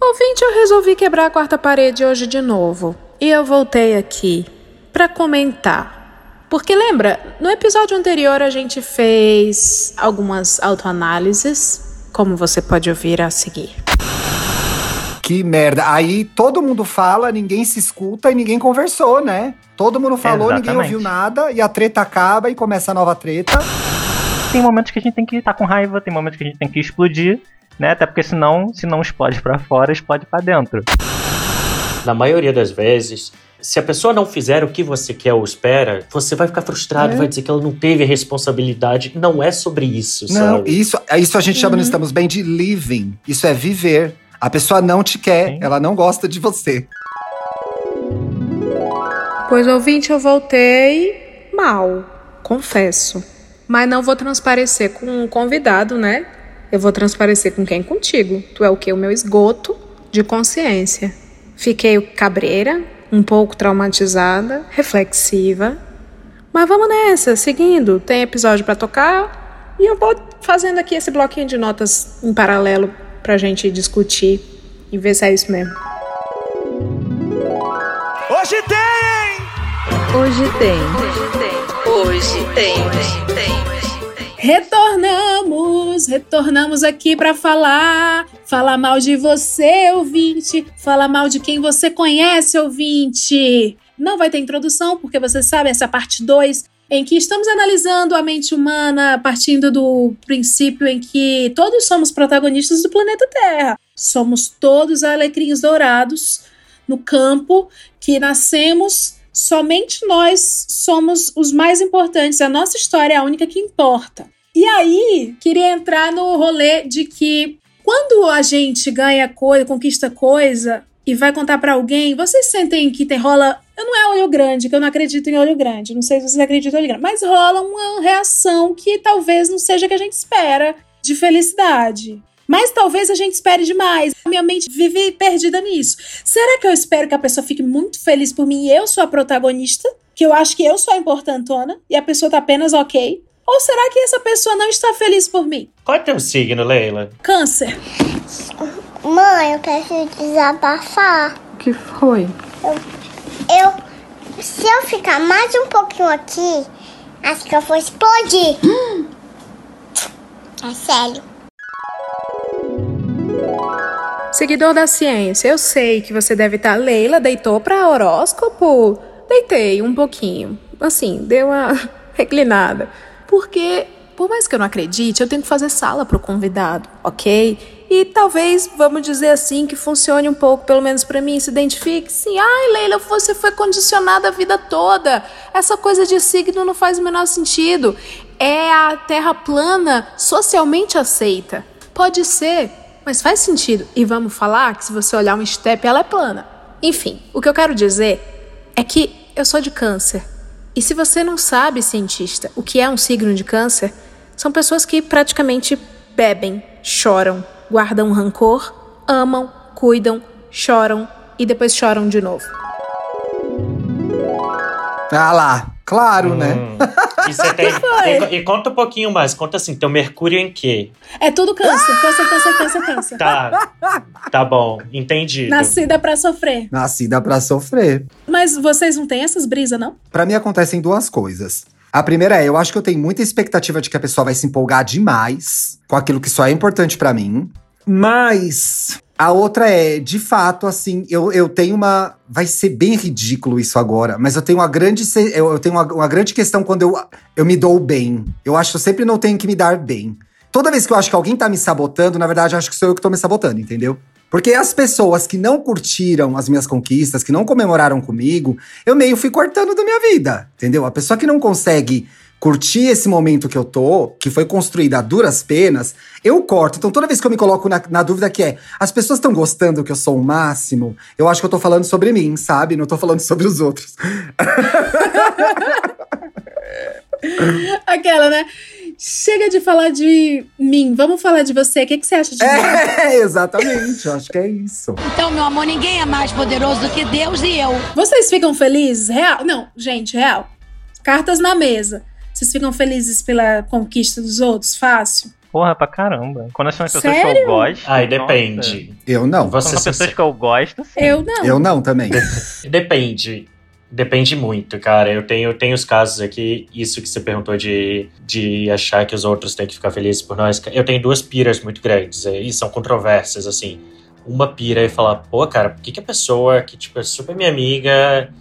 Ouvinte, eu resolvi quebrar a quarta parede hoje de novo. E eu voltei aqui para comentar. Porque lembra, no episódio anterior a gente fez algumas autoanálises, como você pode ouvir a seguir. Que merda. Aí todo mundo fala, ninguém se escuta e ninguém conversou, né? Todo mundo falou, Exatamente. ninguém ouviu nada e a treta acaba e começa a nova treta. Tem momentos que a gente tem que estar com raiva, tem momentos que a gente tem que explodir, né? Até porque senão, se não explode pra fora, explode pra dentro. Na maioria das vezes, se a pessoa não fizer o que você quer ou espera, você vai ficar frustrado, É. vai dizer que ela não teve a responsabilidade. Não é sobre isso, Não, sabe? isso, isso a gente chama no Estamos Bem de living. Isso é viver. A pessoa não te quer, Sim. ela não gosta de você. Pois ouvinte, eu voltei mal, confesso. Mas não vou transparecer com um convidado, né? Eu vou transparecer com quem? Contigo. Tu é o quê? O meu esgoto de consciência. Fiquei cabreira, um pouco traumatizada, reflexiva. Mas vamos nessa, seguindo. Tem episódio pra tocar e eu vou fazendo aqui esse bloquinho de notas em paralelo pra gente discutir e ver se é isso mesmo. Hoje tem! Hoje tem. Hoje tem. Hoje tem. Retornamos, retornamos aqui pra falar, falar mal de você, ouvinte, falar mal de quem você conhece, ouvinte. Não vai ter introdução, porque você sabe, essa é parte 2, em que estamos analisando a mente humana partindo do princípio em que todos somos protagonistas do planeta Terra. Somos todos alecrinhos dourados no campo que nascemos somente nós somos os mais importantes. A nossa história é a única que importa. E aí, queria entrar no rolê de que quando a gente ganha coisa, conquista coisa e vai contar pra alguém, vocês sentem que tem rola. Eu não é olho grande, que eu não acredito em olho grande. Não sei se vocês acreditam em olho grande, mas rola uma reação que talvez não seja a que a gente espera de felicidade. Mas talvez a gente espere demais. A minha mente vive perdida nisso. Será que eu espero que a pessoa fique muito feliz por mim e eu sou a protagonista? Que eu acho que eu sou a importantona e a pessoa tá apenas ok? Ou será que essa pessoa não está feliz por mim? Qual é teu signo, Leila? Câncer. Mãe, eu preciso desabafar. O que foi? Eu. Se eu ficar mais um pouquinho aqui, acho que eu vou explodir. É sério. Seguidor da ciência, eu sei que você deve estar. Leila deitou pra horóscopo? Deitei um pouquinho. Assim, deu uma reclinada. Porque, por mais que eu não acredite, eu tenho que fazer sala pro convidado, ok? E talvez, vamos dizer assim, que funcione um pouco, pelo menos pra mim, se identifique. Sim, ai, Leila, você foi condicionada a vida toda. Essa coisa de signo não faz o menor sentido. É a terra plana socialmente aceita. Pode ser, mas faz sentido. E vamos falar que se você olhar um step, ela é plana. Enfim, o que eu quero dizer é que eu sou de câncer. E se você não sabe, cientista, o que é um signo de câncer, são pessoas que praticamente bebem, choram, guardam rancor, amam, cuidam, choram e depois choram de novo. Ah lá, claro, né? E, você tem, e, e conta um pouquinho mais. Conta assim, teu Mercúrio em quê? É tudo câncer, câncer, câncer, câncer, câncer. Tá, tá bom, entendido. Nascida pra sofrer. Nascida pra sofrer. Mas vocês não têm essas brisas, não? Pra mim acontecem duas coisas. A primeira é, eu acho que eu tenho muita expectativa de que a pessoa vai se empolgar demais com aquilo que só é importante pra mim. Mas a outra é, de fato, assim, eu, eu tenho uma. Vai ser bem ridículo isso agora, mas eu tenho uma grande. eu tenho uma, uma grande questão quando eu, eu me dou bem. Eu acho que eu sempre não tenho que me dar bem. Toda vez que eu acho que alguém tá me sabotando, na verdade, eu acho que sou eu que tô me sabotando, entendeu? Porque as pessoas que não curtiram as minhas conquistas, que não comemoraram comigo, eu meio fui cortando da minha vida, entendeu? A pessoa que não consegue curtir esse momento que eu tô, que foi construído a duras penas, eu corto. Então toda vez que eu me coloco na, na dúvida que é, as pessoas estão gostando que eu sou o máximo, eu acho que eu tô falando sobre mim, sabe? Não tô falando sobre os outros. Aquela, né? Chega de falar de mim, vamos falar de você. O que, que você acha de mim? É, exatamente, eu acho que é isso. Então, meu amor, ninguém é mais poderoso do que Deus e eu. Vocês ficam felizes? Real? Não, gente, real. Cartas na mesa. Vocês ficam felizes pela conquista dos outros? Fácil? Porra, pra caramba. Quando são as pessoas que Sério? eu gosto. Ai, nossa. depende. Eu não. Ser são pessoas sincero. que eu gosto, sim. Eu não. Eu não também. Depende. Depende muito, cara. Eu tenho, eu tenho os casos aqui, isso que você perguntou de, de achar que os outros têm que ficar felizes por nós. Eu tenho duas piras muito grandes, eh, e são controversas, assim. Uma pira é falar, pô, cara, por que, que a pessoa que, tipo, é super minha amiga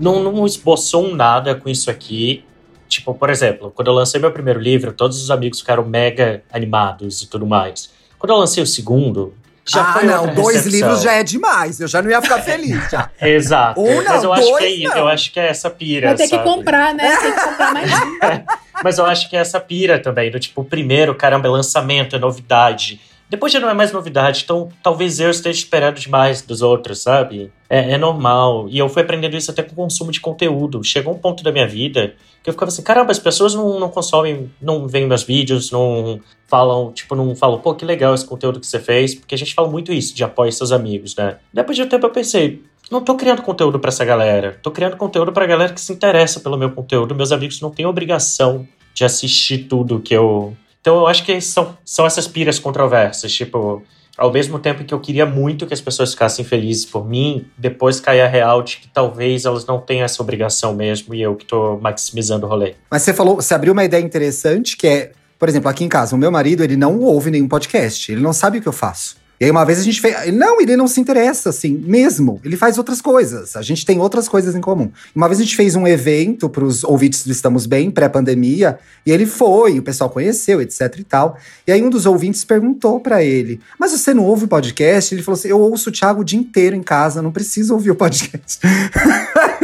não, não esboçou um nada com isso aqui? Tipo, por exemplo, quando eu lancei meu primeiro livro, todos os amigos ficaram mega animados e tudo mais. Quando eu lancei o segundo, já ah, foi não, outra dois recepção. livros já é demais. Eu já não ia ficar feliz já. Exato. Um não, Mas eu acho dois que é isso. Eu acho que é essa pira. Vai ter que comprar, né? Tem que comprar mais um. Mas eu acho que é essa pira também, do tipo, o primeiro, caramba, é lançamento, é novidade. Depois já não é mais novidade, então talvez eu esteja esperando demais dos outros, sabe? É, é normal. E eu fui aprendendo isso até com o consumo de conteúdo. Chegou um ponto da minha vida que eu ficava assim, caramba, as pessoas não, não consomem, não veem meus vídeos, não falam, tipo, não falam, pô, que legal esse conteúdo que você fez, porque a gente fala muito isso, de apoio seus amigos, né? Depois de um tempo eu pensei, não tô criando conteúdo pra essa galera, tô criando conteúdo pra galera que se interessa pelo meu conteúdo. Meus amigos não têm obrigação de assistir tudo que eu. Então eu acho que são, são essas piras controversas, tipo. Ao mesmo tempo que eu queria muito que as pessoas ficassem felizes por mim, depois cai a real de que talvez elas não tenham essa obrigação mesmo e eu que tô maximizando o rolê. Mas você falou, você abriu uma ideia interessante que é, por exemplo, aqui em casa, o meu marido, ele não ouve nenhum podcast, ele não sabe o que eu faço. E aí uma vez a gente fez, não, ele não se interessa assim, mesmo. Ele faz outras coisas. A gente tem outras coisas em comum. Uma vez a gente fez um evento para os ouvintes do Estamos Bem, pré-pandemia, e ele foi, o pessoal conheceu, etc e tal. E aí um dos ouvintes perguntou para ele: "Mas você não ouve o podcast?" Ele falou assim: "Eu ouço o Thiago o dia inteiro em casa, não preciso ouvir o podcast."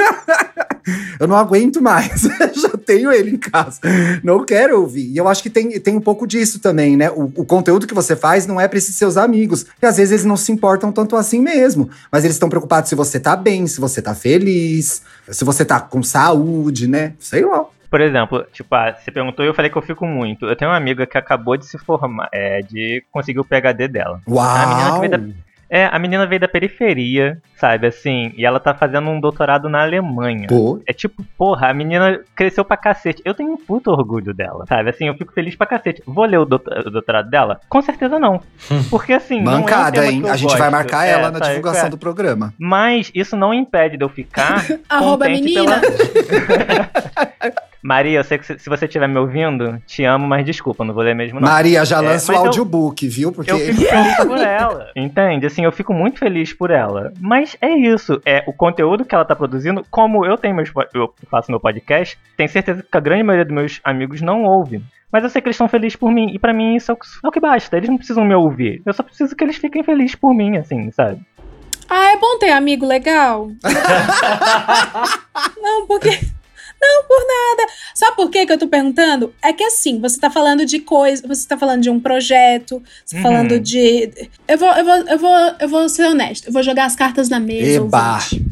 Eu não aguento mais. Já tenho ele em casa. Não quero ouvir. E eu acho que tem, tem um pouco disso também, né? O, o conteúdo que você faz não é para esses seus amigos. E às vezes eles não se importam tanto assim mesmo. Mas eles estão preocupados se você tá bem, se você tá feliz, se você tá com saúde, né? Sei lá. Por exemplo, tipo, ah, você perguntou e eu falei que eu fico muito. Eu tenho uma amiga que acabou de se formar, é, de conseguir o PhD dela. A menina que Uau! É, a menina veio da periferia, sabe, assim, e ela tá fazendo um doutorado na Alemanha. Pô, É tipo, porra, a menina cresceu pra cacete. Eu tenho um puto orgulho dela, sabe? Assim, eu fico feliz pra cacete. Vou ler o, doutor- o doutorado dela? Com certeza não. Porque assim. não é um hein? A gente vai gosto. marcar É, ela na sabe? divulgação É. do programa. Mas isso não impede de eu ficar. Arroba contente menina. pela- Maria, eu sei que se você estiver me ouvindo, te amo, mas desculpa, não vou ler mesmo não. Maria, já É, lança o mas eu- audiobook, viu? Porque Eu fico feliz por ela. Entende? Assim, eu fico muito feliz por ela. Mas é isso. É o conteúdo que ela tá produzindo. Como eu tenho meus, eu faço meu podcast, tenho certeza que a grande maioria dos meus amigos não ouve. Mas eu sei que eles estão felizes por mim. E pra mim isso é o, que- é o que basta. Eles não precisam me ouvir. Eu só preciso que eles fiquem felizes por mim, assim, sabe? Ah, é bom ter amigo legal. não, porque. Não, por nada. Sabe por que, que eu tô perguntando? É que assim, você tá falando de coisa, você tá falando de um projeto, você tá Uhum. falando de. Eu vou, eu vou, eu vou, eu vou ser honesto. Eu vou jogar as cartas na mesa. Eba! ouvinte.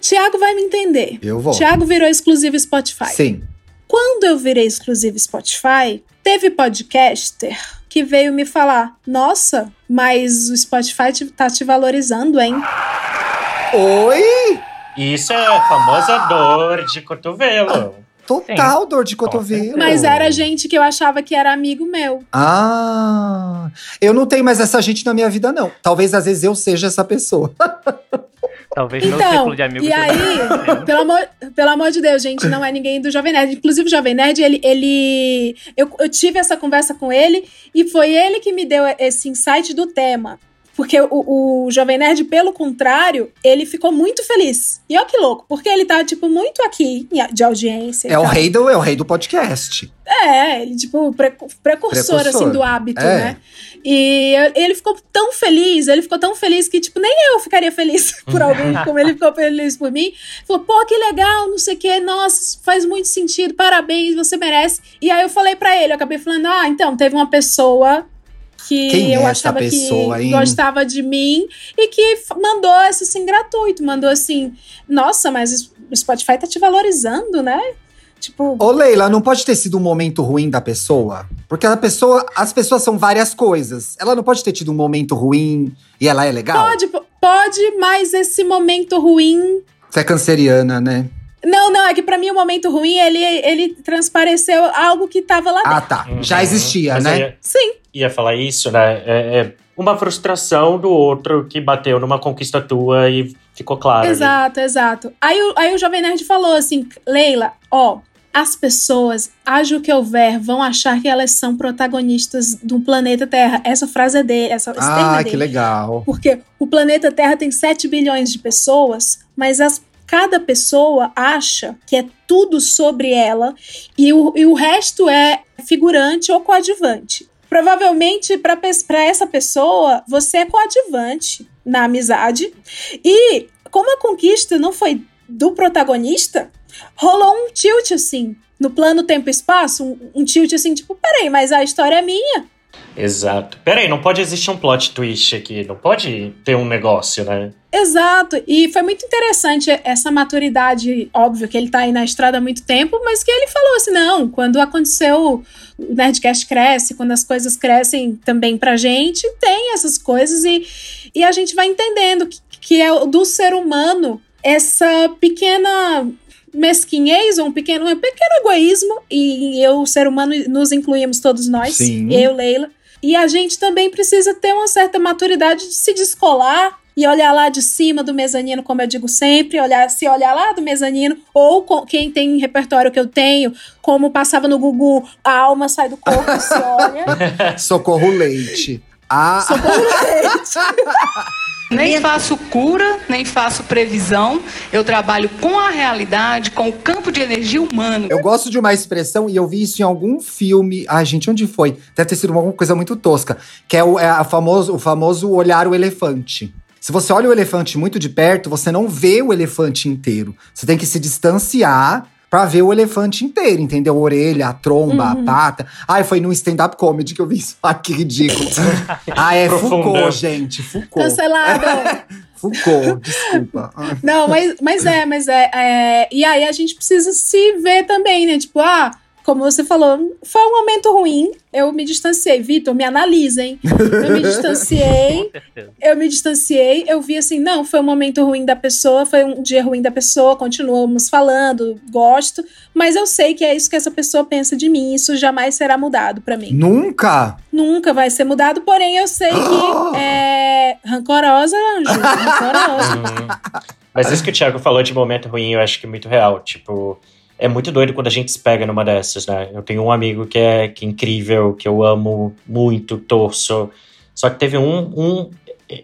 Tiago vai me entender. eu vou. Tiago virou exclusivo Spotify. Sim. Quando eu virei exclusivo Spotify, teve podcaster que veio me falar: Nossa, mas o Spotify tá te valorizando, hein? Oi! Isso é a famosa dor de cotovelo. Total dor de cotovelo. Mas era gente que eu achava que era amigo meu. Ah, eu não tenho mais essa gente na minha vida, não. Talvez às vezes eu seja essa pessoa. Talvez meu Então, círculo de amigos e seja aí, pequeno. pelo amor, pelo amor de Deus, gente, não é ninguém do Jovem Nerd. Inclusive, o Jovem Nerd, ele. ele eu, eu tive essa conversa com ele e foi ele que me deu esse insight do tema. Porque o, o Jovem Nerd, pelo contrário, ele ficou muito feliz. E olha que louco, porque ele tá, tipo, muito aqui de audiência. É o rei do, é o rei do podcast. É, ele, tipo, precu- precursor, Precursor. assim, do hábito, É. né? E ele ficou tão feliz, ele ficou tão feliz que, tipo, nem eu ficaria feliz por alguém, como ele ficou feliz por mim. Falou, pô, que legal, não sei o quê, nossa, faz muito sentido, parabéns, você merece. E aí eu falei pra ele, eu acabei falando, ah, então, teve uma pessoa que Quem é eu essa achava pessoa, que hein? gostava de mim e que mandou esse assim gratuito, mandou assim, nossa, mas o Spotify tá te valorizando, né? Tipo, Ô, Leila, não pode ter sido um momento ruim da pessoa? Porque a pessoa, as pessoas são várias coisas. Ela não pode ter tido um momento ruim e ela é legal? Pode, pode, mas esse momento ruim. Você é canceriana, né? Não, não, é que pra mim o momento ruim, ele, ele transpareceu algo que tava lá dentro. Ah, tá. Uhum. Já existia, Mas né? ia, Sim, ia falar isso, né? É, é uma frustração do outro que bateu numa conquista tua e ficou claro. ali. exato, exato. Aí, o- aí o Jovem Nerd falou assim, Leila, ó, as pessoas, haja o que houver, vão achar que elas são protagonistas do planeta Terra. Essa frase é dele, essa termo é Ah, dele. que legal. Porque o planeta Terra tem 7 bilhões de pessoas, mas as- cada pessoa acha que é tudo sobre ela e o, e o resto é figurante ou coadjuvante. Provavelmente, para essa pessoa, você é coadjuvante na amizade. E como a conquista não foi do protagonista, rolou um tilt assim. No plano tempo e espaço, um, um tilt assim, tipo, peraí, mas a história é minha. Exato. Peraí, não pode existir um plot twist aqui. Não pode ter um negócio, né? Exato, e foi muito interessante essa maturidade, óbvio que ele tá aí na estrada há muito tempo, mas que ele falou assim, não, quando aconteceu, o Nerdcast cresce, quando as coisas crescem também pra gente, tem essas coisas e, e a gente vai entendendo que, que é do ser humano essa pequena mesquinhez, ou um pequeno, um pequeno egoísmo, e eu, o ser humano, nos incluímos todos nós, Sim. eu, Leila, e a gente também precisa ter uma certa maturidade de se descolar e olhar lá de cima do mezanino, como eu digo sempre, olhar se olhar lá do mezanino, ou com, quem tem repertório que eu tenho, como passava no Gugu, a alma sai do corpo e se olha. Socorro leite. Ah, Nem faço cura, nem faço previsão. Eu trabalho com a realidade, com o campo de energia humano. eu gosto de uma expressão, e eu vi isso em algum filme. Ai, gente, onde foi? Deve ter sido alguma coisa muito tosca. Que é o, é a famoso, o famoso olhar o elefante. Se você olha o elefante muito de perto, você não vê o elefante inteiro. Você tem que se distanciar pra ver o elefante inteiro, entendeu? A orelha, a tromba, a pata. Ai, foi num stand-up comedy que eu vi isso. Ai, que ridículo. ah, é. Foucault, gente. Foucault. Cancelado. Foucault, desculpa. Não, mas, mas é, mas é, é. E aí a gente precisa se ver também, né? Tipo, ah, como você falou, foi um momento ruim. Eu me distanciei. Vitor, me analisem. Eu me distanciei. Eu me distanciei, eu vi assim, não, foi um momento ruim da pessoa, foi um dia ruim da pessoa, continuamos falando, gosto, mas eu sei que é isso que essa pessoa pensa de mim, isso jamais será mudado pra mim. Nunca? Nunca vai ser mudado, porém eu sei que é rancorosa, Anjo, rancorosa. Uhum. Mas isso que o Thiago falou de momento ruim, eu acho que é muito real. Tipo, é muito doido quando a gente se pega numa dessas, né? Eu tenho um amigo que é, que é incrível, que eu amo muito, torço. Só que teve um, um.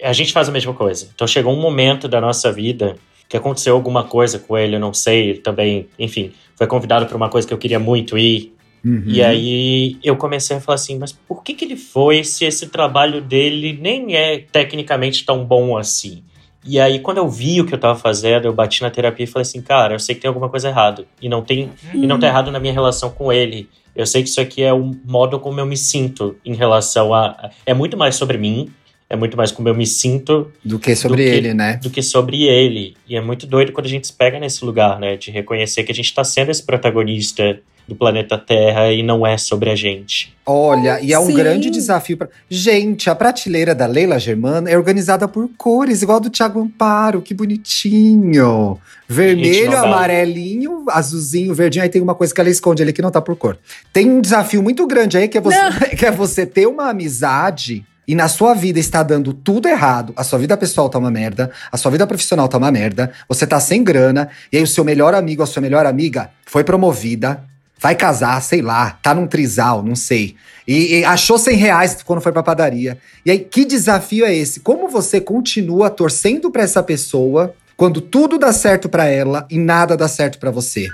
A gente faz a mesma coisa. Então chegou um momento da nossa vida que aconteceu alguma coisa com ele, eu não sei, também, enfim, foi convidado para uma coisa que eu queria muito ir. Uhum. E aí eu comecei a falar assim, mas por que, que ele foi se esse trabalho dele nem é tecnicamente tão bom assim? E aí, quando eu vi o que eu tava fazendo, eu bati na terapia e falei assim, cara, eu sei que tem alguma coisa errada. E não tem. E não tá errado na minha relação com ele. Eu sei que isso aqui é o modo como eu me sinto em relação a. É muito mais sobre mim, é muito mais como eu me sinto Do que sobre Do que- ele, né? do que sobre ele. E é muito doido quando a gente se pega nesse lugar, né? De reconhecer que a gente tá sendo esse protagonista do planeta Terra e não é sobre a gente. Olha, e é um Sim. grande desafio para Gente, a prateleira da Leila Germana é organizada por cores, igual a do Thiago Amparo, que bonitinho. Vermelho, amarelinho, azulzinho, verdinho. Aí tem uma coisa que ela esconde ali que não tá por cor. Tem um desafio muito grande aí que é você, que é você ter uma amizade e na sua vida está dando tudo errado, a sua vida pessoal tá uma merda, a sua vida profissional tá uma merda, você tá sem grana, e aí o seu melhor amigo, a sua melhor amiga foi promovida, vai casar, sei lá, tá num trisal, não sei. E, e achou 100 reais quando foi pra padaria. E aí, que desafio é esse? Como você continua torcendo pra essa pessoa quando tudo dá certo pra ela e nada dá certo pra você?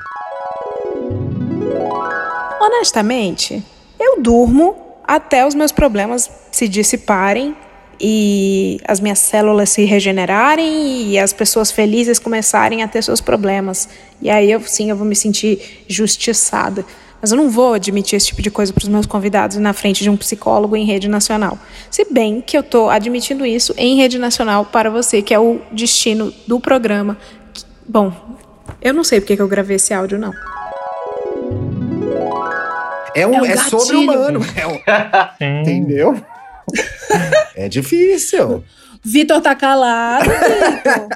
Honestamente, eu durmo até os meus problemas se dissiparem e as minhas células se regenerarem e as pessoas felizes começarem a ter seus problemas. E aí eu sim, eu vou me sentir justiçada. Mas eu não vou admitir esse tipo de coisa para os meus convidados na frente de um psicólogo em rede nacional. Se bem que eu estou admitindo isso em rede nacional para você, que é o destino do programa. Bom, eu não sei porque que eu gravei esse áudio, não. É, um, É um é sobre-humano. É um- entendeu? É difícil. Vitor tá calado, Vitor.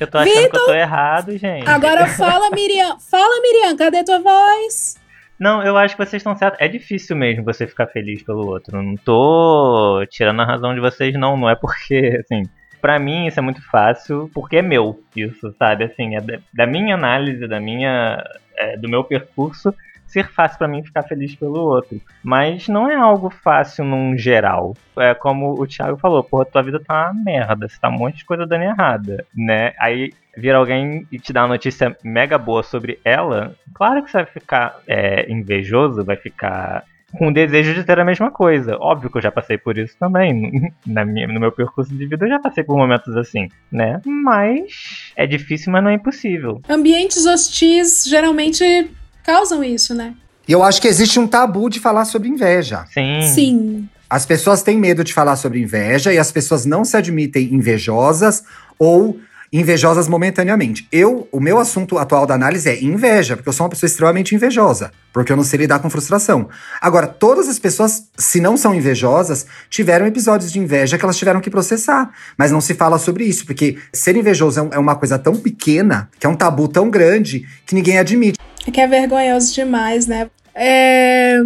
eu tô achando Vitor, que eu tô errado, gente. Agora fala, Miriam. Fala, Miriam, cadê tua voz? Não, eu acho que vocês estão certos. É difícil mesmo você ficar feliz pelo outro. Não tô tirando a razão de vocês, não. Não é porque, assim. Pra mim isso é muito fácil, porque é meu, isso, sabe? Assim, é da minha análise, da minha. É, do meu percurso ser fácil para mim ficar feliz pelo outro. Mas não é algo fácil num geral. É como o Thiago falou, porra, tua vida tá uma merda, você tá um monte de coisa dando errada, né? Aí vir alguém e te dar uma notícia mega boa sobre ela, claro que você vai ficar é, invejoso, vai ficar com o desejo de ter a mesma coisa. Óbvio que eu já passei por isso também. Na minha, no meu percurso de vida eu já passei por momentos assim, né? Mas é difícil, mas não é impossível. Ambientes hostis geralmente causam isso, né? E eu acho que existe um tabu de falar sobre inveja. Sim. Sim. As pessoas têm medo de falar sobre inveja e as pessoas não se admitem invejosas ou invejosas momentaneamente. Eu, o meu assunto atual da análise é inveja, porque eu sou uma pessoa extremamente invejosa, porque eu não sei lidar com frustração. Agora, todas as pessoas, se não são invejosas, tiveram episódios de inveja que elas tiveram que processar, mas não se fala sobre isso, porque ser invejoso é, é uma coisa tão pequena, que é um tabu tão grande, que ninguém admite. Que é vergonhoso demais, né? É...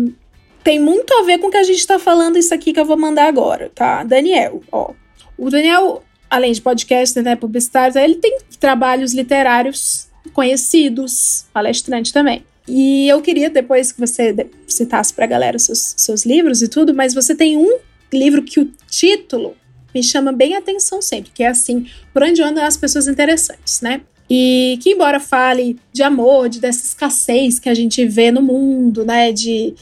Tem muito a ver com o que a gente tá falando isso aqui que eu vou mandar agora, tá? Daniel, ó. O Daniel além de podcast, né, publicitários, ele tem trabalhos literários conhecidos, palestrante também. E eu queria depois que você citasse para a galera seus, seus livros e tudo, mas você tem um livro que o título me chama bem atenção sempre, que é assim, por onde andam as pessoas interessantes, né? E que embora fale de amor, de dessa escassez que a gente vê no mundo, né, de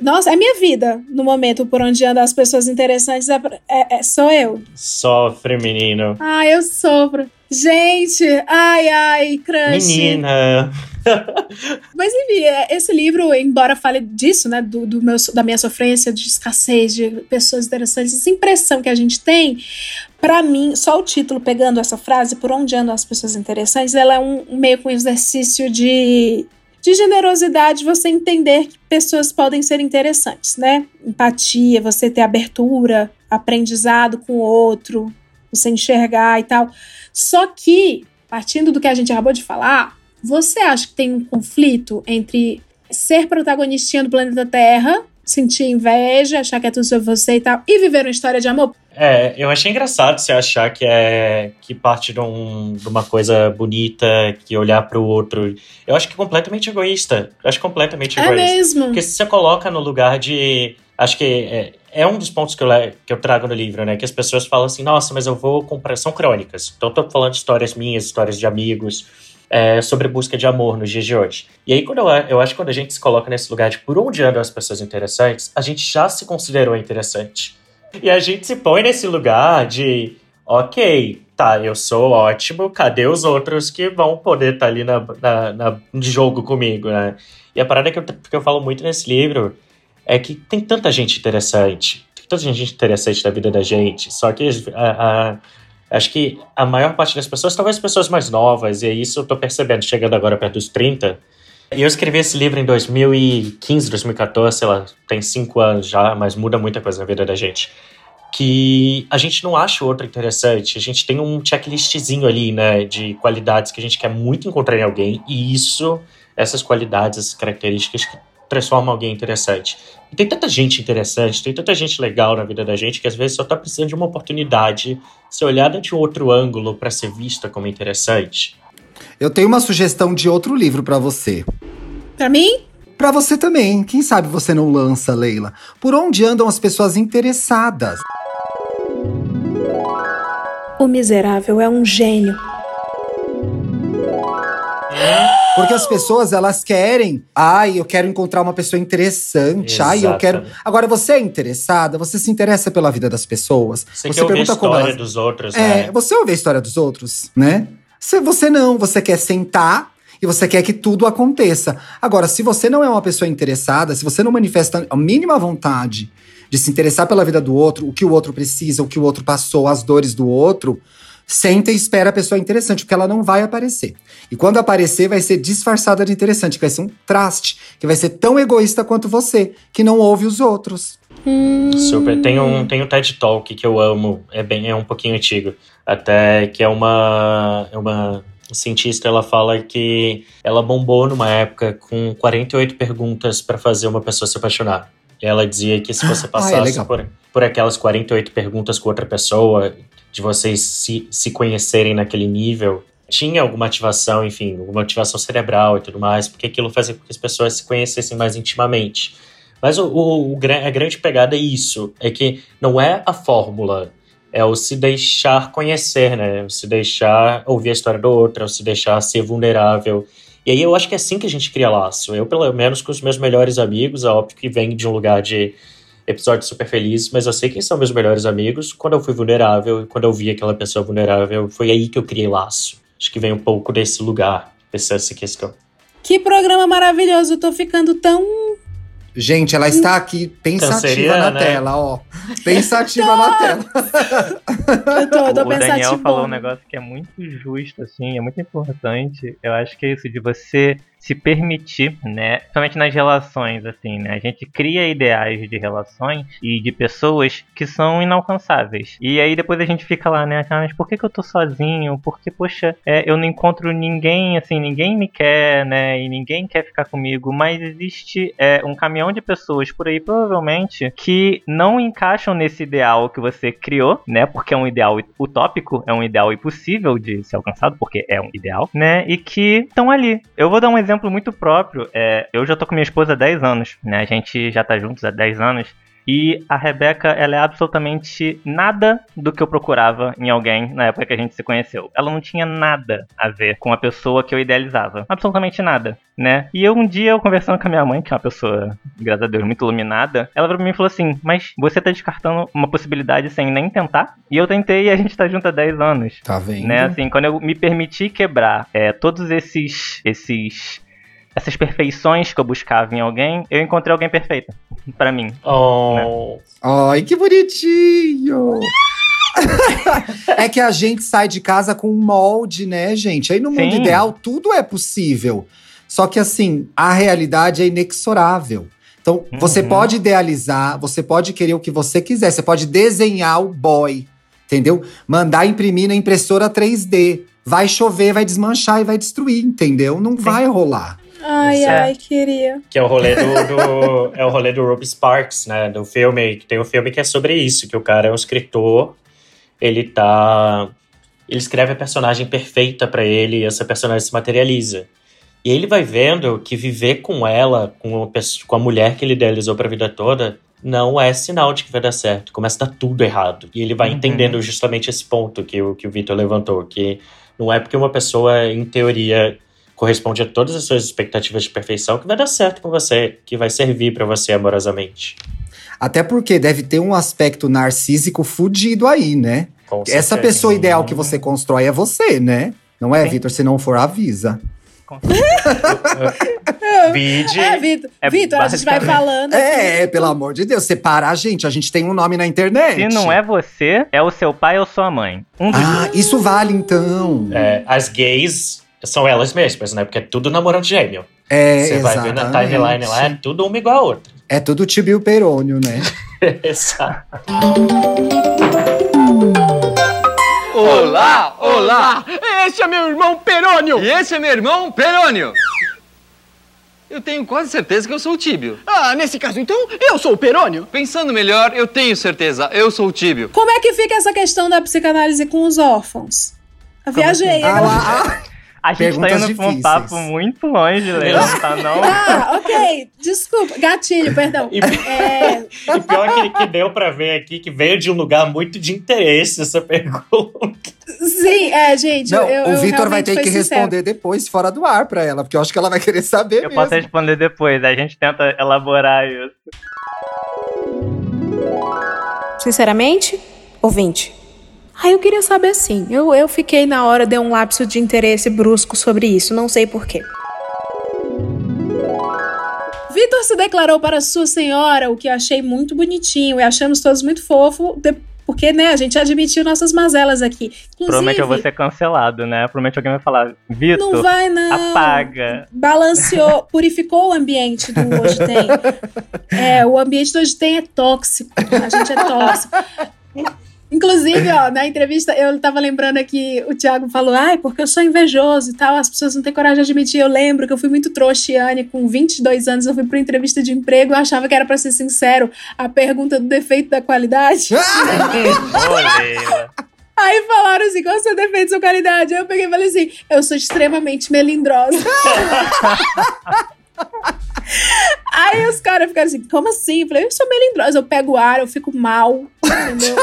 nossa, é minha vida no momento por onde andam as pessoas interessantes. É, é, é, sou eu. Sofre, menino. Ai, eu sofro. Gente, ai, ai, crush. Menina. Mas enfim, é, esse livro, embora fale disso, né, do, do meu, da minha sofrência de escassez de pessoas interessantes, essa impressão que a gente tem, para mim, só o título pegando essa frase, por onde andam as pessoas interessantes, ela é um, meio com um exercício de de generosidade, você entender que pessoas podem ser interessantes, né? Empatia, você ter abertura, aprendizado com o outro, você enxergar e tal. Só que, partindo do que a gente acabou de falar, você acha que tem um conflito entre ser protagonistinha do planeta Terra, sentir inveja, achar que é tudo sobre você e tal, e viver uma história de amor? É, eu achei engraçado você achar que é que parte de, um, de uma coisa bonita, que olhar para o outro. Eu acho que é completamente egoísta. Eu acho completamente é egoísta. É mesmo. Porque se você coloca no lugar de. Acho que é, é um dos pontos que eu, que eu trago no livro, né? Que as pessoas falam assim, nossa, mas eu vou comprar. São crônicas. Então eu tô falando de histórias minhas, histórias de amigos. É, sobre busca de amor nos dias de hoje. E aí, quando eu, eu acho que quando a gente se coloca nesse lugar de por onde andam as pessoas interessantes, a gente já se considerou interessante. E a gente se põe nesse lugar de, ok, tá, eu sou ótimo, cadê os outros que vão poder estar tá ali na, na, na, no jogo comigo, né? E a parada que eu, que eu falo muito nesse livro é que tem tanta gente interessante, tem tanta gente interessante na vida da gente, só que a, a, acho que a maior parte das pessoas, talvez pessoas mais novas, e é isso eu tô percebendo, chegando agora perto dos 30, e eu escrevi esse livro em 2015, 2014, sei lá, tem cinco anos já, mas muda muita coisa na vida da gente. Que a gente não acha outro interessante, a gente tem um checklistzinho ali, né, de qualidades que a gente quer muito encontrar em alguém, e isso, essas qualidades, essas características que transformam alguém interessante. E tem tanta gente interessante, tem tanta gente legal na vida da gente que às vezes só tá precisando de uma oportunidade, ser olhada de outro ângulo para ser vista como interessante. Eu tenho uma sugestão de outro livro para você. Para mim? Para você também. Quem sabe você não lança, Leila? Por onde andam as pessoas interessadas? O miserável é um gênio. Porque as pessoas, elas querem. Ai, eu quero encontrar uma pessoa interessante. Exato. Ai, eu quero. Agora, você é interessada, você se interessa pela vida das pessoas. Você, você quer pergunta a história como elas... dos outros, é, né? Você ouve a história dos outros, né? Se você não, você quer sentar e você quer que tudo aconteça. Agora, se você não é uma pessoa interessada, se você não manifesta a mínima vontade de se interessar pela vida do outro, o que o outro precisa, o que o outro passou, as dores do outro, senta e espera a pessoa interessante, porque ela não vai aparecer. E quando aparecer, vai ser disfarçada de interessante, que vai ser um traste, que vai ser tão egoísta quanto você, que não ouve os outros. Super. Tem um, tem um TED Talk que eu amo, é, bem, é um pouquinho antigo, até que é uma, é uma cientista, ela fala que ela bombou numa época com 48 perguntas para fazer uma pessoa se apaixonar. E ela dizia que se você Ah, é passasse por, por aquelas 48 perguntas com outra pessoa, de vocês se, se conhecerem naquele nível, tinha alguma ativação, enfim, alguma ativação cerebral e tudo mais, porque aquilo fazia com que as pessoas se conhecessem mais intimamente. Mas o, o- o a grande pegada é isso, é que não é a fórmula, é o se deixar conhecer, né? O se deixar ouvir a história do outro, é o se deixar ser vulnerável. E aí eu acho que é assim que a gente cria laço. Eu, pelo menos, com os meus melhores amigos, é óbvio que vem de um lugar de episódios super felizes, mas eu sei quem são meus melhores amigos. Quando eu fui vulnerável, quando eu vi aquela pessoa vulnerável, foi aí que eu criei laço. Acho que vem um pouco desse lugar, dessa essa questão. Que programa maravilhoso. Eu tô ficando tão. Gente, ela está aqui pensativa na né? tela, ó. Pensativa na tela. Eu tô, eu tô o Daniel falou um negócio que é muito justo, assim, é muito importante. Eu acho que é isso de você se permitir, né? Principalmente nas relações, assim, né? A gente cria ideais de relações e de pessoas que são inalcançáveis. E aí depois a gente fica lá, né? Ah, mas por que, que eu tô sozinho? Porque, poxa, é, eu não encontro ninguém, assim, ninguém me quer, né? E ninguém quer ficar comigo. Mas existe é, um caminhão de pessoas por aí, provavelmente, que não encaixam nesse ideal que você criou, né? Porque é um ideal utópico, é um ideal impossível de ser alcançado, porque é um ideal, né? E que estão ali. Eu vou dar um exemplo muito próprio. É, eu já tô com minha esposa há 10 anos, né? A gente já tá juntos há 10 anos. E a Rebeca, ela é absolutamente nada do que eu procurava em alguém na época que a gente se conheceu. Ela não tinha nada a ver com a pessoa que eu idealizava. Absolutamente nada, né? E eu um dia, eu conversando com a minha mãe, que é uma pessoa, graças a Deus, muito iluminada, ela pra mim e falou assim: Mas você tá descartando uma possibilidade sem nem tentar? E eu tentei e a gente tá junto há 10 anos. Tá vendo? Né, assim, quando eu me permiti quebrar é, todos esses, esses, essas perfeições que eu buscava em alguém, eu encontrei alguém perfeito pra mim. Oh, Ai, que bonitinho! é que a gente sai de casa com um molde, né, gente? Aí no mundo Sim. ideal tudo é possível. Só que assim, a realidade é inexorável. Então, você Uhum. pode idealizar, você pode querer o que você quiser, você pode desenhar o boy, entendeu? Mandar imprimir na impressora 3D. Vai chover, vai desmanchar e vai destruir, entendeu? Não vai rolar. Ai, é. ai, queria. que é o rolê do, do- é o rolê do Rob Sparks, né, do filme. Tem um filme que é sobre isso, que o cara é um escritor, ele tá ele escreve a personagem perfeita pra ele e essa personagem se materializa. E ele vai vendo que viver com ela, com a, pessoa- com a mulher que ele idealizou pra vida toda, não é sinal de que vai dar certo. Começa a dar tudo errado. E ele vai Uhum. entendendo justamente esse ponto que o, que o Vitor levantou, que não é porque uma pessoa, em teoria, corresponde a todas as suas expectativas de perfeição que vai dar certo com você, que vai servir pra você amorosamente. Até porque deve ter um aspecto narcísico fudido aí, né? Com Essa certeza. pessoa ideal que você constrói é você, né? Não é. Vitor? Se não for, avisa. Vide. É, Vitor. É Vitor, a gente vai falando. É, pelo amor de Deus, separa a gente. A gente tem um nome na internet. Se não é você, é o seu pai ou sua mãe. Um Ah, isso vale então. É, as gays são elas mesmas, né? Porque é tudo namorando gêmeo. É, Você vai ver na timeline lá, é tudo uma igual a outra. É tudo tibio perônio, né? Exato. Olá, olá! Esse é meu irmão Perônio! E esse é meu irmão Perônio! Eu tenho quase certeza que eu sou o Tíbio. Ah, nesse caso, então, eu sou o Perônio. Pensando melhor, eu tenho certeza, eu sou o Tíbio. Como é que fica essa questão da psicanálise com os órfãos? Eu viajei. Ah, agora- lá, ah, A gente tá Perguntas indo pra um difíceis. papo muito longe, Leão, tá não? Ah, ok. Desculpa. Gatilho, perdão. E, É, e pior que, que deu pra ver aqui que veio de um lugar muito de interesse essa pergunta. sim, é, gente. não, eu, o Vitor vai ter que sincera. responder depois, fora do ar, pra ela, porque eu acho que ela vai querer saber Eu mesmo. posso responder depois, a gente tenta elaborar isso. Sinceramente, ouvinte. Ah, eu queria saber assim. Eu, eu fiquei na hora, deu um lapso de interesse brusco sobre isso, não sei porquê. Vitor se declarou para sua senhora, o que eu achei muito bonitinho e achamos todos muito fofo. De- Porque, né, a gente admitiu nossas mazelas aqui. Inclusive, Provavelmente eu vou ser cancelado, né? Provavelmente alguém vai falar, Vitor, Não vai, não. apaga. balanceou, purificou o ambiente do Hoje Tem. É, o ambiente do Hoje Tem é tóxico. A gente é tóxico. Inclusive, ó, na entrevista, eu tava lembrando aqui, o Thiago falou, ai, porque eu sou invejoso e tal, as pessoas não têm coragem de admitir. Eu lembro que eu fui muito trouxiane, com 22 anos, eu fui pra entrevista de emprego, eu achava que era pra ser sincero, a pergunta do defeito da qualidade. Aí falaram assim, qual é o seu defeito, sua qualidade? Aí eu peguei e falei assim, eu sou extremamente melindrosa. Aí os caras ficaram assim, como assim? Eu falei, eu sou melindrosa, eu pego ar, eu fico mal, entendeu?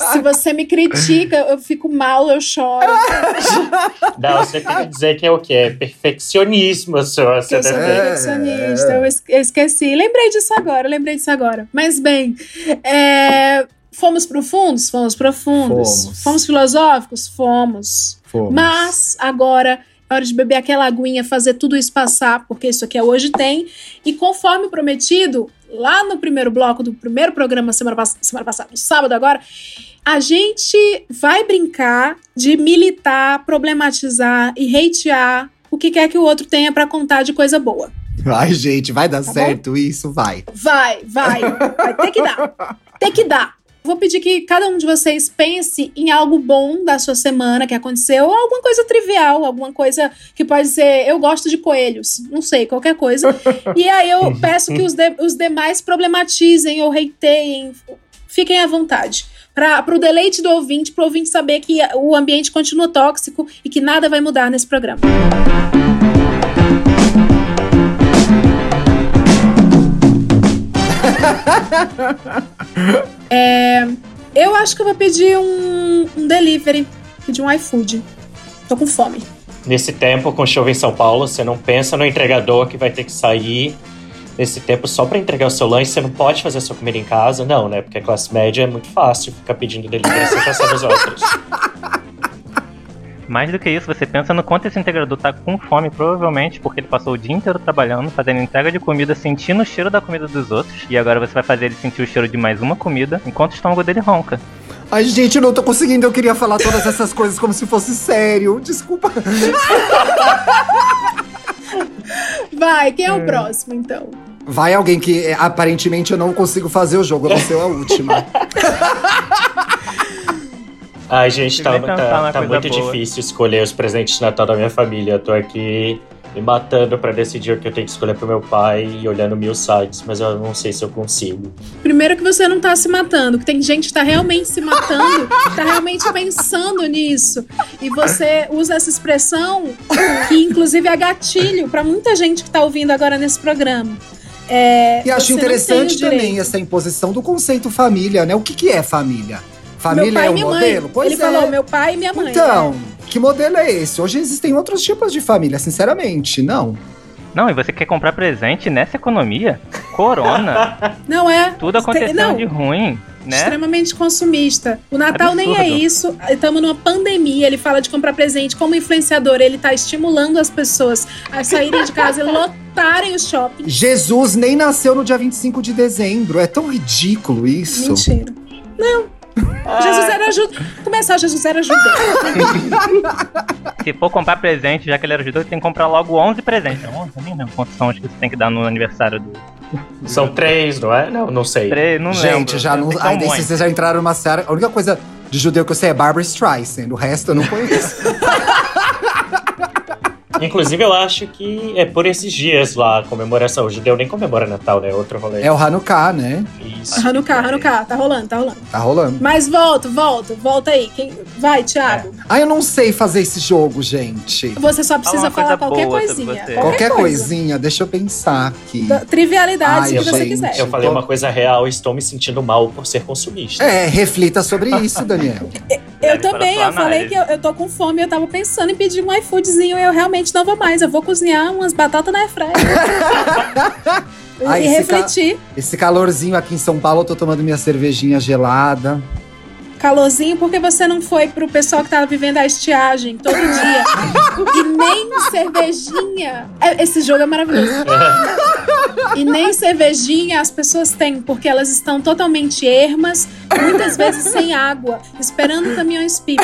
Se você me critica, eu fico mal, eu choro. Não, você tem que dizer que é o quê? É perfeccionismo, seu eu sou defeito. perfeccionista, eu es- eu esqueci. Lembrei disso agora, lembrei disso agora. Mas bem, é, fomos profundos? Fomos profundos. Fomos. Fomos filosóficos? Fomos. Fomos. Mas agora hora de beber aquela aguinha, fazer tudo isso passar, porque isso aqui é hoje tem. E conforme prometido, lá no primeiro bloco do primeiro programa semana, pass- semana passada, no sábado agora, a gente vai brincar de militar, problematizar e hatear o que quer que o outro tenha pra contar de coisa boa. Ai, gente, vai dar Tá certo isso? Vai. Vai, vai, vai ter que dar. Tem que dar. Vou pedir que cada um de vocês pense em algo bom da sua semana que aconteceu, ou alguma coisa trivial, alguma coisa que pode ser. Eu gosto de coelhos, não sei, qualquer coisa. E aí eu peço que os, de- os demais problematizem ou hateiem, fiquem à vontade. Para o deleite do ouvinte, para o ouvinte saber que o ambiente continua tóxico e que nada vai mudar nesse programa. É, eu acho que eu vou pedir um, um delivery, pedir um iFood. Tô com fome. Nesse tempo, com chuva em São Paulo, você não pensa no entregador que vai ter que sair nesse tempo só pra entregar o seu lanche. Você não pode fazer a sua comida em casa, não, né? Porque a classe média é muito fácil ficar pedindo delivery sem pensar nos outros. Mais do que isso, você pensa no quanto esse integrador tá com fome, provavelmente, porque ele passou o dia inteiro trabalhando, fazendo entrega de comida, sentindo o cheiro da comida dos outros, e agora você vai fazer ele sentir o cheiro de mais uma comida, enquanto o estômago dele ronca. Ai, gente, eu não tô conseguindo. Eu queria falar todas essas coisas como se fosse sério. Desculpa. Vai, quem é o próximo, então? Vai alguém que é, aparentemente eu não consigo fazer o jogo. Eu vou ser a última. Ai, gente, tá, que tá, tá muito boa. difícil escolher os presentes de Natal da minha família. Eu tô aqui me matando pra decidir o que eu tenho que escolher pro meu pai e olhando mil sites, mas eu não sei se eu consigo. Primeiro que você não tá se matando, que tem gente que tá realmente se matando, tá realmente pensando nisso. E você usa essa expressão que inclusive é gatilho pra muita gente que tá ouvindo agora nesse programa. É, E acho interessante também essa imposição do conceito família, né? O que, que é família? Família meu pai é e o minha modelo? mãe. Pois Ele é. falou meu pai e minha mãe. Então, né? que modelo é esse? Hoje existem outros tipos de família, sinceramente, não. Não, e você quer comprar presente nessa economia? Corona, Não é. tudo acontecendo não, de ruim, né? Extremamente consumista. O Natal nem é Absurdo. isso. Estamos numa pandemia. Ele fala de comprar presente. Como influenciador, ele tá estimulando as pessoas a saírem de casa e lotarem os shoppings. Jesus nem nasceu no dia 25 de dezembro. É tão ridículo isso. Mentira. Não. Jesus era judeu. Começar, Jesus era judeu. Se for comprar presente, já que ele era judeu, tem que comprar logo 11 presentes. Não, 11? Eu nem lembro quantos são, acho que você tem que dar no aniversário do... São três, não é? Não, não sei. Três, não Gente, lembro. já não. Um daí vocês já entraram numa seara. A única coisa de judeu que eu sei é Barbara Streisand. O resto eu não conheço. Inclusive, eu acho que é por esses dias lá, a comemoração. O judeu nem comemora Natal, né? Outro rolê. é o Hanukkah, né? Isso. Hanukkah, Hanukkah. Tá rolando, tá rolando. Tá rolando. Mas volta, volta, volta aí. Quem... Vai, Thiago. Ah, eu não sei fazer esse jogo, gente. Você só precisa falar qualquer coisinha. você. Qualquer coisa. coisinha, deixa eu pensar aqui. Da- Trivialidades Ai, que você gente, quiser. Eu falei uma coisa real e estou me sentindo mal por ser consumista. É, reflita sobre isso, Daniel. Eu também, eu falei que eu, eu tô com fome, eu tava pensando em pedir um iFoodzinho e eu realmente não vou mais. Eu vou cozinhar umas batatas na airfryer. Ai, e esse ca- refletir. Esse calorzinho aqui em São Paulo, eu tô tomando minha cervejinha gelada. Calorzinho, porque você não foi pro pessoal que tava vivendo a estiagem todo dia. e nem cervejinha. É, Esse jogo é maravilhoso. E nem cervejinha as pessoas têm, porque elas estão totalmente ermas, muitas vezes sem água, esperando caminhões pipa.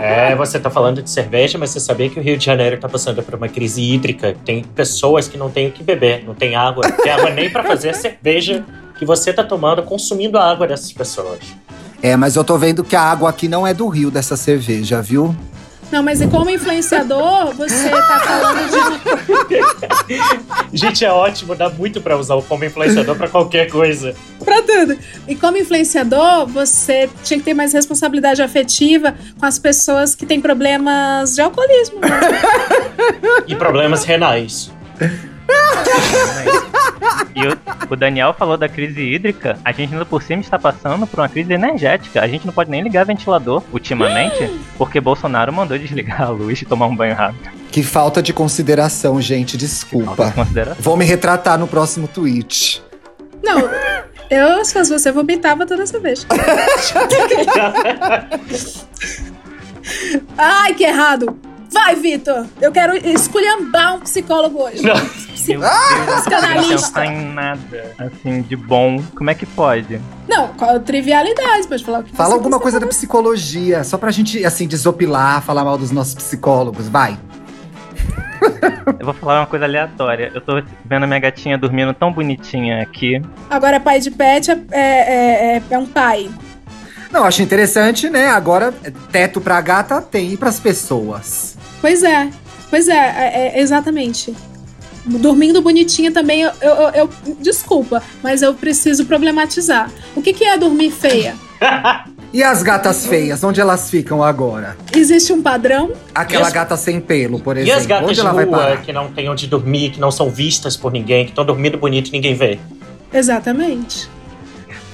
É, você tá falando de cerveja, mas você sabia que o Rio de Janeiro tá passando por uma crise hídrica? Tem pessoas que não têm o que beber, não tem água, não tem água nem para fazer cerveja que você tá tomando, consumindo a água dessas pessoas. É, mas eu tô vendo que a água aqui não é do rio dessa cerveja, viu? Não, mas e como influenciador, você tá falando de. Gente, é ótimo, dá muito para usar o como influenciador para qualquer coisa. pra tudo. E como influenciador, você tinha que ter mais responsabilidade afetiva com as pessoas que têm problemas de alcoolismo. e problemas renais. E o, o, Daniel falou da crise hídrica. A gente ainda por cima está passando por uma crise energética. A gente não pode nem ligar ventilador ultimamente, porque Bolsonaro mandou desligar a luz e tomar um banho rápido. Que falta de consideração, gente. Desculpa. De consideração. Vou me retratar no próximo tweet. Não, eu, se fosse você, vomitava toda essa vez. Ai, que errado! Vai, Vitor! Eu quero esculhambar um psicólogo hoje. Não. Meu Deus, não pensar em nada, assim, de bom. Como é que pode? Não, qual trivialidade, pode falar o que Fala alguma coisa da psicologia, só pra gente, assim, desopilar, falar mal dos nossos psicólogos, vai. Eu vou falar uma coisa aleatória. Eu tô vendo a minha gatinha dormindo tão bonitinha aqui. Agora, pai de pet é, é, é, é um pai. Não, acho interessante, né? Agora, teto pra gata tem e pras pessoas. Pois é, pois é, é, é exatamente. Dormindo bonitinha também, eu, eu, eu, Desculpa, mas eu preciso problematizar. O que, que é dormir feia? e as gatas feias, onde elas ficam agora? Existe um padrão? Aquela as... gata sem pelo, por exemplo. E as gatas onde ela rua, vai parar? que não tem onde dormir, que não são vistas por ninguém, que estão dormindo bonito e ninguém vê. Exatamente.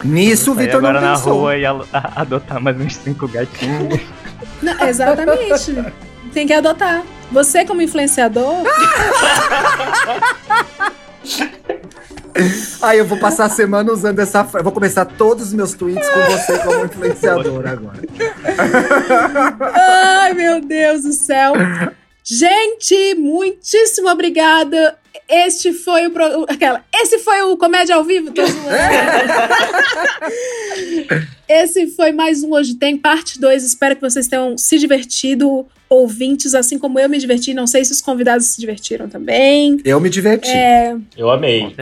Nisso o Vitor não agora pensou. na rua e adotar mais uns cinco gatinhos. Não, exatamente. Tem que adotar. Você como influenciador. Aí eu vou passar a semana usando essa frase. Vou começar todos os meus tweets com você como influenciador agora. Ai, meu Deus do céu. Gente, muitíssimo obrigada. Este foi o pro... aquela. Esse foi o comédia ao vivo. Tô Esse foi mais um hoje tem parte 2. Espero que vocês tenham se divertido, ouvintes, assim como eu me diverti. Não sei se os convidados se divertiram também. Eu me diverti. É... Eu amei.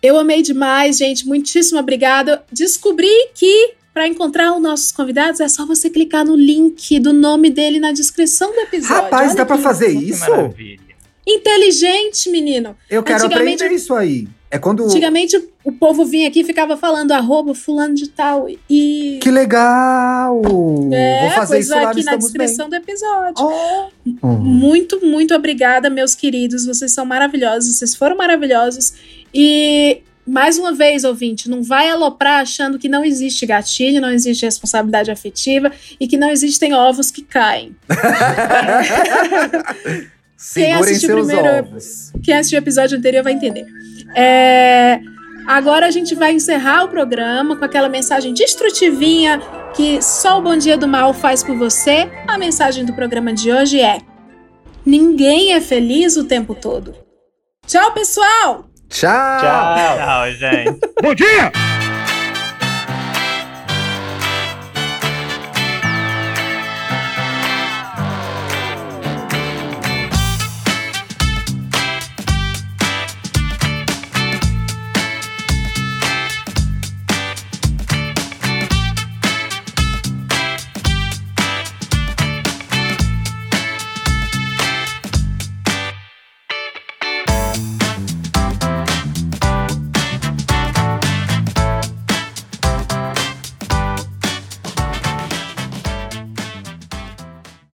Eu amei demais, gente. Muitíssimo obrigada. Descobri que para encontrar os nossos convidados, é só você clicar no link do nome dele na descrição do episódio. Rapaz, Olha dá para fazer isso? Inteligente, menino. Eu quero aprender isso aí. É quando. Antigamente o povo vinha aqui e ficava falando arroba fulano de tal. E. Que legal! É, Vou fazer pois isso lá aqui na descrição bem. do episódio. Oh. Muito, muito obrigada, meus queridos. Vocês são maravilhosos. Vocês foram maravilhosos. E mais uma vez, ouvinte, não vai aloprar achando que não existe gatilho, não existe responsabilidade afetiva e que não existem ovos que caem. quem assistiu o primeiro, ovos. Quem assistiu o episódio anterior vai entender. É, agora a gente vai encerrar o programa com aquela mensagem destrutivinha que só o Bom Dia do Mal faz por você. A mensagem do programa de hoje é: Ninguém é feliz o tempo todo. Tchau, pessoal! Tchau! Tchau, Tchau gente. Bom dia!